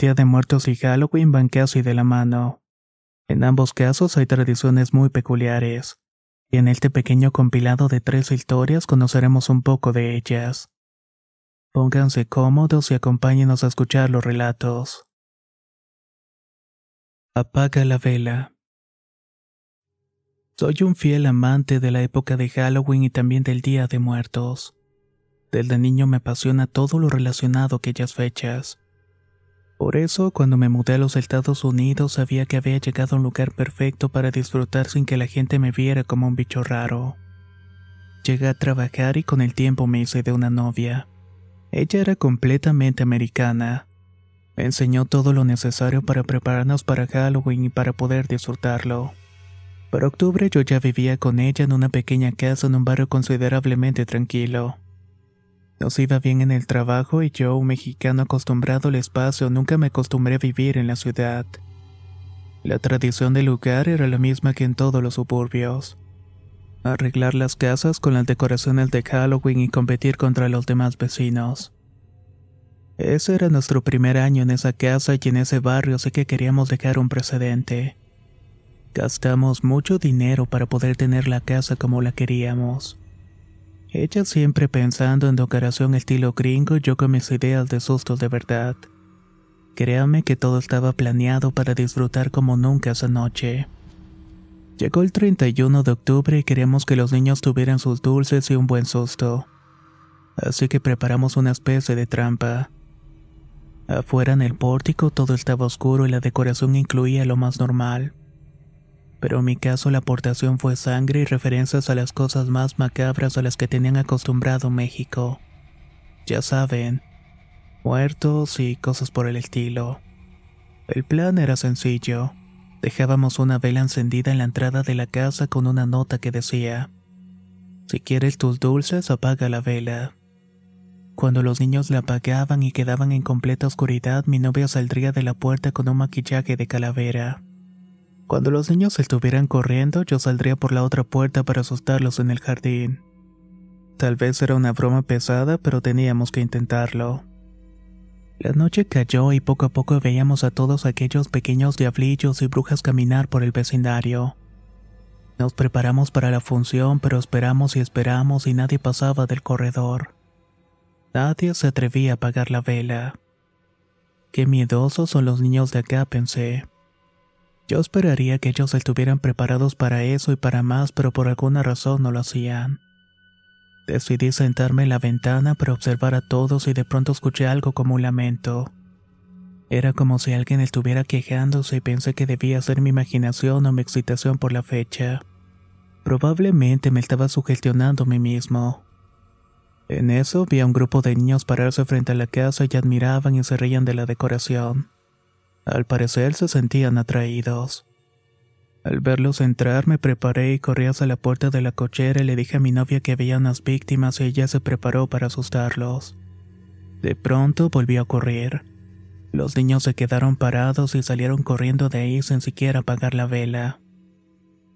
Día de Muertos y Halloween van casi de la mano. En ambos casos hay tradiciones muy peculiares, y en este pequeño compilado de tres historias conoceremos un poco de ellas. Pónganse cómodos y acompáñenos a escuchar los relatos. Apaga la vela. Soy un fiel amante de la época de Halloween y también del Día de Muertos. Desde niño me apasiona todo lo relacionado a aquellas fechas. Por eso, cuando me mudé a los Estados Unidos, sabía que había llegado a un lugar perfecto para disfrutar sin que la gente me viera como un bicho raro. Llegué a trabajar y con el tiempo me hice de una novia. Ella era completamente americana. Me enseñó todo lo necesario para prepararnos para Halloween y para poder disfrutarlo. Para octubre yo ya vivía con ella en una pequeña casa en un barrio considerablemente tranquilo. Nos iba bien en el trabajo y yo, un mexicano acostumbrado al espacio, nunca me acostumbré a vivir en la ciudad. La tradición del lugar era la misma que en todos los suburbios. Arreglar las casas con las decoraciones de Halloween y competir contra los demás vecinos. Ese era nuestro primer año en esa casa y en ese barrio, así que queríamos dejar un precedente. Gastamos mucho dinero para poder tener la casa como la queríamos. Ella siempre pensando en decoración estilo gringo y yo con mis ideas de sustos de verdad. Créame que todo estaba planeado para disfrutar como nunca esa noche. Llegó el 31 de octubre y queríamos que los niños tuvieran sus dulces y un buen susto. Así que preparamos una especie de trampa. Afuera en el pórtico todo estaba oscuro y la decoración incluía lo más normal pero en mi caso la aportación fue sangre y referencias a las cosas más macabras a las que tenían acostumbrado México. Ya saben, muertos y cosas por el estilo. El plan era sencillo. Dejábamos una vela encendida en la entrada de la casa con una nota que decía, Si quieres tus dulces, apaga la vela. Cuando los niños la apagaban y quedaban en completa oscuridad, mi novia saldría de la puerta con un maquillaje de calavera. Cuando los niños estuvieran corriendo, yo saldría por la otra puerta para asustarlos en el jardín. Tal vez era una broma pesada, pero teníamos que intentarlo. La noche cayó y poco a poco veíamos a todos aquellos pequeños diablillos y brujas caminar por el vecindario. Nos preparamos para la función, pero esperamos y esperamos y nadie pasaba del corredor. Nadie se atrevía a apagar la vela. Qué miedosos son los niños de acá, pensé. Yo esperaría que ellos estuvieran preparados para eso y para más, pero por alguna razón no lo hacían. Decidí sentarme en la ventana para observar a todos y de pronto escuché algo como un lamento. Era como si alguien estuviera quejándose y pensé que debía ser mi imaginación o mi excitación por la fecha. Probablemente me estaba sugestionando a mí mismo. En eso vi a un grupo de niños pararse frente a la casa y admiraban y se reían de la decoración. Al parecer se sentían atraídos. Al verlos entrar me preparé y corrí hacia la puerta de la cochera y le dije a mi novia que había unas víctimas y ella se preparó para asustarlos. De pronto volvió a correr. Los niños se quedaron parados y salieron corriendo de ahí sin siquiera apagar la vela.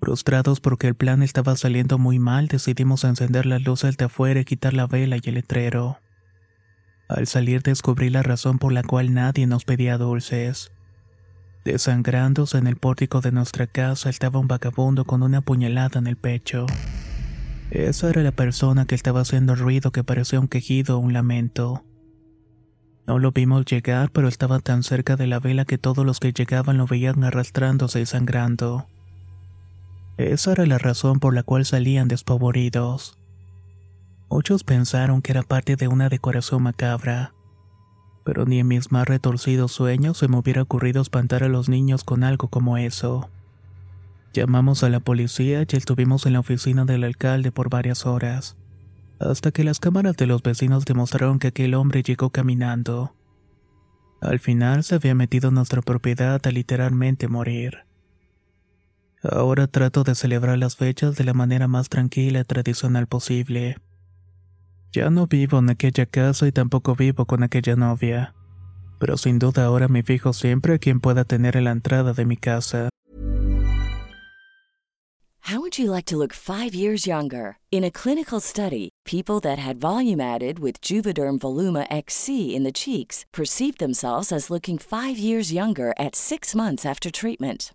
Frustrados porque el plan estaba saliendo muy mal, decidimos encender las luces de afuera y quitar la vela y el letrero. Al salir descubrí la razón por la cual nadie nos pedía dulces. Desangrándose en el pórtico de nuestra casa estaba un vagabundo con una puñalada en el pecho. Esa era la persona que estaba haciendo ruido que parecía un quejido o un lamento. No lo vimos llegar, pero estaba tan cerca de la vela que todos los que llegaban lo veían arrastrándose y sangrando. Esa era la razón por la cual salían despavoridos. Muchos pensaron que era parte de una decoración macabra, pero ni en mis más retorcidos sueños se me hubiera ocurrido espantar a los niños con algo como eso. Llamamos a la policía y estuvimos en la oficina del alcalde por varias horas, hasta que las cámaras de los vecinos demostraron que aquel hombre llegó caminando. Al final se había metido en nuestra propiedad a literalmente morir. Ahora trato de celebrar las fechas de la manera más tranquila y tradicional posible. Ya no vivo en aquella casa y tampoco vivo con aquella novia. Pero sin duda ahora me fijo siempre a quien pueda tener en la entrada de mi casa. How would you like to look five years younger? In a clinical study, people that had volume added with Juvederm Voluma XC in the cheeks perceived themselves as looking five years younger at six months after treatment.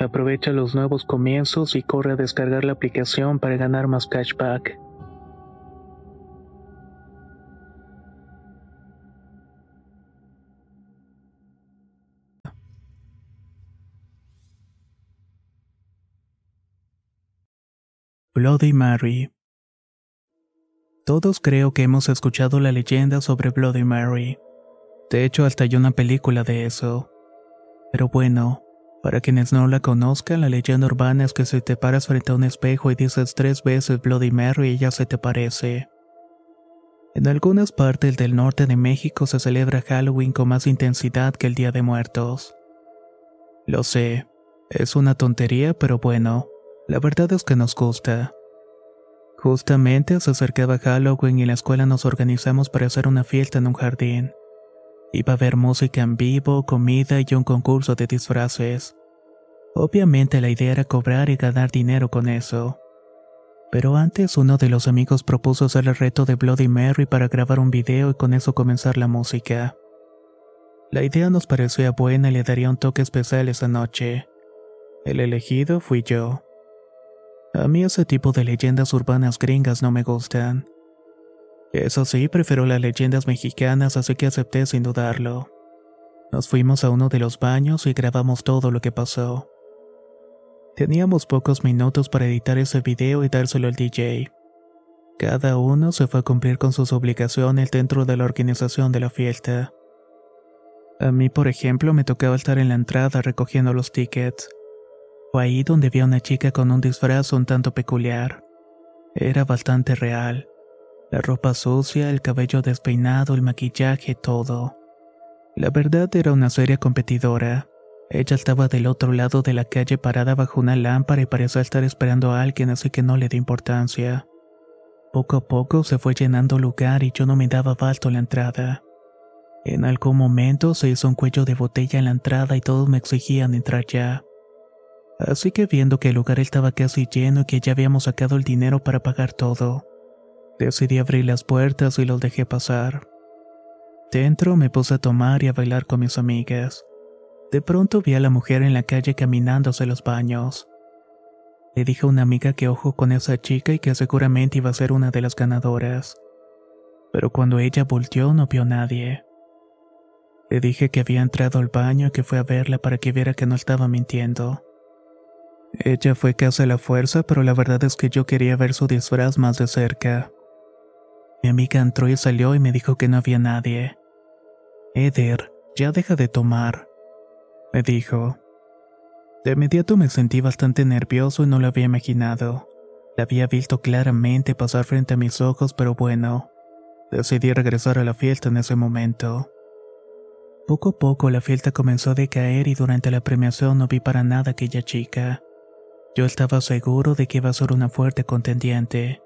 Aprovecha los nuevos comienzos y corre a descargar la aplicación para ganar más cashback. Bloody Mary Todos creo que hemos escuchado la leyenda sobre Bloody Mary. De hecho, hasta hay una película de eso. Pero bueno, para quienes no la conozcan, la leyenda urbana es que si te paras frente a un espejo y dices tres veces Bloody Mary, ella se te parece. En algunas partes del norte de México se celebra Halloween con más intensidad que el Día de Muertos. Lo sé, es una tontería, pero bueno, la verdad es que nos gusta. Justamente se acercaba Halloween y en la escuela nos organizamos para hacer una fiesta en un jardín. Iba a haber música en vivo, comida y un concurso de disfraces. Obviamente la idea era cobrar y ganar dinero con eso. Pero antes uno de los amigos propuso hacer el reto de Bloody Mary para grabar un video y con eso comenzar la música. La idea nos parecía buena y le daría un toque especial esa noche. El elegido fui yo. A mí ese tipo de leyendas urbanas gringas no me gustan. Eso sí, prefiero las leyendas mexicanas, así que acepté sin dudarlo. Nos fuimos a uno de los baños y grabamos todo lo que pasó. Teníamos pocos minutos para editar ese video y dárselo al DJ. Cada uno se fue a cumplir con sus obligaciones dentro de la organización de la fiesta. A mí, por ejemplo, me tocaba estar en la entrada recogiendo los tickets. Fue ahí donde vi a una chica con un disfraz un tanto peculiar. Era bastante real. La ropa sucia, el cabello despeinado, el maquillaje, todo. La verdad era una seria competidora. Ella estaba del otro lado de la calle parada bajo una lámpara y parecía estar esperando a alguien, así que no le di importancia. Poco a poco se fue llenando lugar y yo no me daba abasto la entrada. En algún momento se hizo un cuello de botella en la entrada y todos me exigían entrar ya. Así que viendo que el lugar estaba casi lleno y que ya habíamos sacado el dinero para pagar todo, decidí abrir las puertas y los dejé pasar. Dentro me puse a tomar y a bailar con mis amigas. De pronto vi a la mujer en la calle caminando hacia los baños. Le dije a una amiga que ojo con esa chica y que seguramente iba a ser una de las ganadoras. Pero cuando ella volteó no vio a nadie. Le dije que había entrado al baño y que fue a verla para que viera que no estaba mintiendo. Ella fue casi a la fuerza, pero la verdad es que yo quería ver su disfraz más de cerca. Mi amiga entró y salió y me dijo que no había nadie. Eder, ya deja de tomar me dijo. De inmediato me sentí bastante nervioso y no lo había imaginado. La había visto claramente pasar frente a mis ojos, pero bueno, decidí regresar a la fiesta en ese momento. Poco a poco la fiesta comenzó a decaer y durante la premiación no vi para nada aquella chica. Yo estaba seguro de que iba a ser una fuerte contendiente.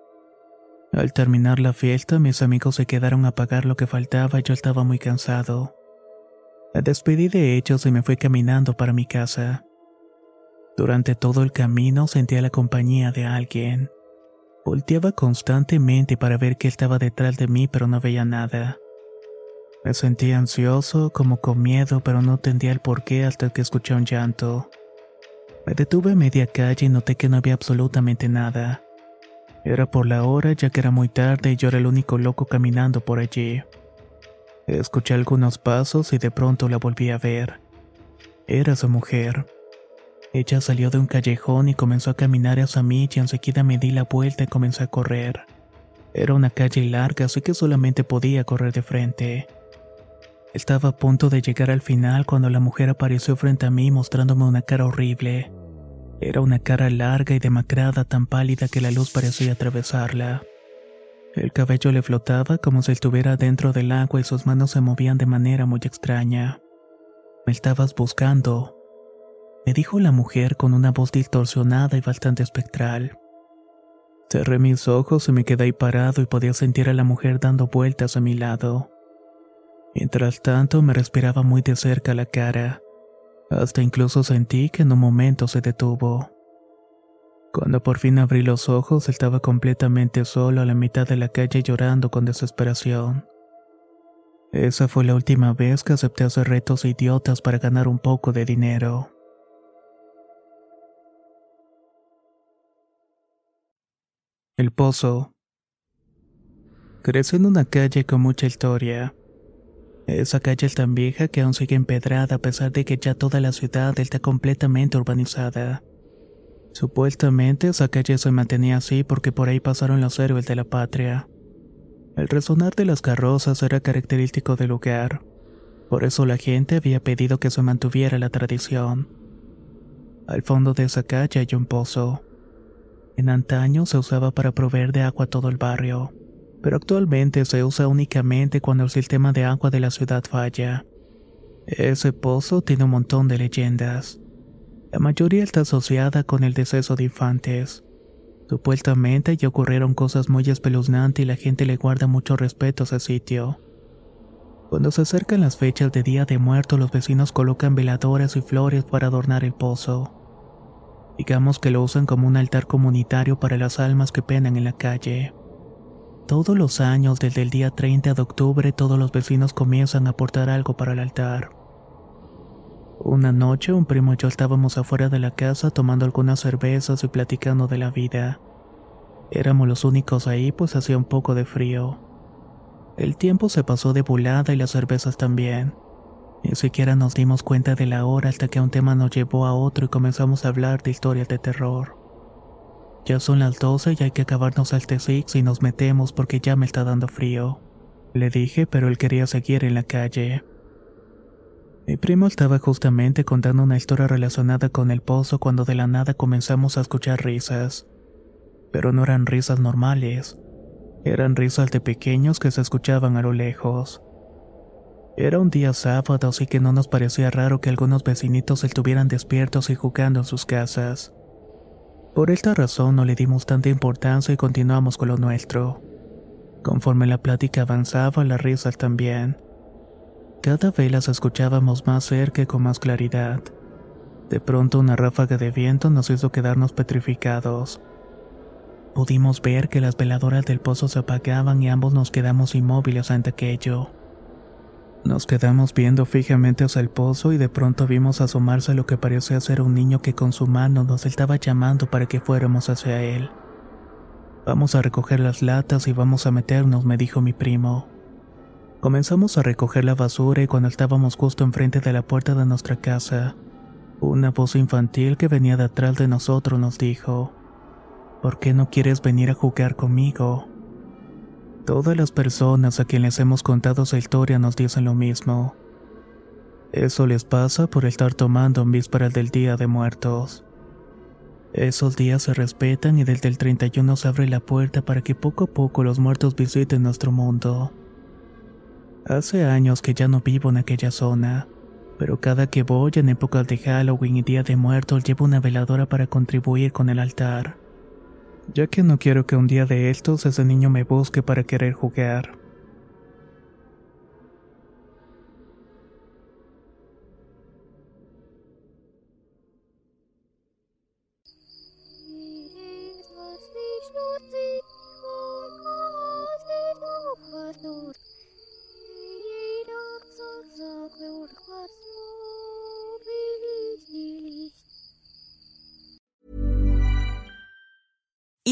Al terminar la fiesta, mis amigos se quedaron a pagar lo que faltaba y yo estaba muy cansado. La despedí de ellos y me fui caminando para mi casa. Durante todo el camino sentía la compañía de alguien. Volteaba constantemente para ver qué estaba detrás de mí, pero no veía nada. Me sentía ansioso, como con miedo, pero no entendía el porqué hasta que escuché un llanto. Me detuve a media calle y noté que no había absolutamente nada. Era por la hora ya que era muy tarde y yo era el único loco caminando por allí. Escuché algunos pasos y de pronto la volví a ver. Era su mujer. Ella salió de un callejón y comenzó a caminar hacia mí y enseguida me di la vuelta y comencé a correr. Era una calle larga, así que solamente podía correr de frente. Estaba a punto de llegar al final cuando la mujer apareció frente a mí mostrándome una cara horrible. Era una cara larga y demacrada tan pálida que la luz parecía atravesarla. El cabello le flotaba como si estuviera dentro del agua y sus manos se movían de manera muy extraña. Me estabas buscando, me dijo la mujer con una voz distorsionada y bastante espectral. Cerré mis ojos y me quedé ahí parado y podía sentir a la mujer dando vueltas a mi lado. Mientras tanto me respiraba muy de cerca la cara. Hasta incluso sentí que en un momento se detuvo. Cuando por fin abrí los ojos estaba completamente solo a la mitad de la calle llorando con desesperación. Esa fue la última vez que acepté hacer retos idiotas para ganar un poco de dinero. El Pozo. Crecí en una calle con mucha historia. Esa calle es tan vieja que aún sigue empedrada a pesar de que ya toda la ciudad está completamente urbanizada. Supuestamente esa calle se mantenía así porque por ahí pasaron los héroes de la patria. El resonar de las carrozas era característico del lugar. Por eso la gente había pedido que se mantuviera la tradición. Al fondo de esa calle hay un pozo. En antaño se usaba para proveer de agua todo el barrio, pero actualmente se usa únicamente cuando el sistema de agua de la ciudad falla. Ese pozo tiene un montón de leyendas. La mayoría está asociada con el deceso de infantes. Supuestamente ya ocurrieron cosas muy espeluznantes y la gente le guarda mucho respeto a ese sitio. Cuando se acercan las fechas de Día de Muertos, los vecinos colocan veladoras y flores para adornar el pozo. Digamos que lo usan como un altar comunitario para las almas que penan en la calle. Todos los años, desde el día 30 de octubre, todos los vecinos comienzan a aportar algo para el altar. Una noche, un primo y yo estábamos afuera de la casa tomando algunas cervezas y platicando de la vida. Éramos los únicos ahí, pues hacía un poco de frío. El tiempo se pasó de volada y las cervezas también. Ni siquiera nos dimos cuenta de la hora hasta que un tema nos llevó a otro y comenzamos a hablar de historias de terror. Ya son las 12 y hay que acabarnos al T6 y nos metemos porque ya me está dando frío. Le dije, pero él quería seguir en la calle. Mi primo estaba justamente contando una historia relacionada con el pozo cuando de la nada comenzamos a escuchar risas. Pero no eran risas normales. Eran risas de pequeños que se escuchaban a lo lejos. Era un día sábado, así que no nos parecía raro que algunos vecinitos estuvieran despiertos y jugando en sus casas. Por esta razón no le dimos tanta importancia y continuamos con lo nuestro. Conforme la plática avanzaba, las risas también. Cada vez las escuchábamos más cerca y con más claridad. De pronto una ráfaga de viento nos hizo quedarnos petrificados. Pudimos ver que las veladoras del pozo se apagaban y ambos nos quedamos inmóviles ante aquello. Nos quedamos viendo fijamente hacia el pozo y de pronto vimos asomarse lo que parecía ser un niño que con su mano nos estaba llamando para que fuéramos hacia él. Vamos a recoger las latas y vamos a meternos, me dijo mi primo. Comenzamos a recoger la basura y cuando estábamos justo enfrente de la puerta de nuestra casa, una voz infantil que venía de atrás de nosotros nos dijo, ¿Por qué no quieres venir a jugar conmigo? Todas las personas a quienes hemos contado esa historia nos dicen lo mismo. Eso les pasa por estar tomando en vísperas del Día de Muertos. Esos días se respetan y desde el 31 se abre la puerta para que poco a poco los muertos visiten nuestro mundo. Hace años que ya no vivo en aquella zona, pero cada que voy en épocas de Halloween y Día de Muertos llevo una veladora para contribuir con el altar ya que no quiero que un día de estos ese niño me busque para querer jugar.